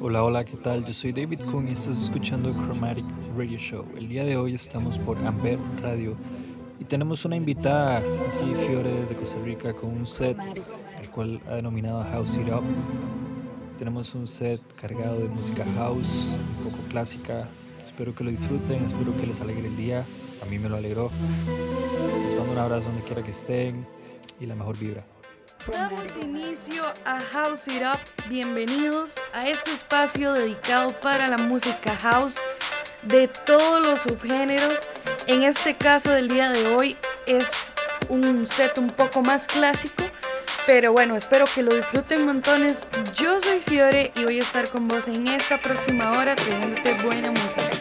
Hola, hola, ¿qué tal? Yo soy David Kuhn y estás escuchando Chromatic Radio Show. El día de hoy estamos por Amber Radio y tenemos una invitada aquí, Fiore de Costa Rica, con un set el cual ha denominado House It Up. Tenemos un set cargado de música house, un poco clásica. Espero que lo disfruten, espero que les alegre el día. A mí me lo alegró. Les mando un abrazo donde quiera que estén y la mejor vibra. Damos inicio a House It Up. Bienvenidos a este espacio dedicado para la música house de todos los subgéneros. En este caso del día de hoy es un set un poco más clásico, pero bueno, espero que lo disfruten montones. Yo soy Fiore y voy a estar con vos en esta próxima hora trayéndote buena música.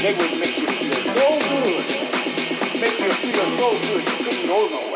They would make you feel so good. Make you feel so good you couldn't hold on.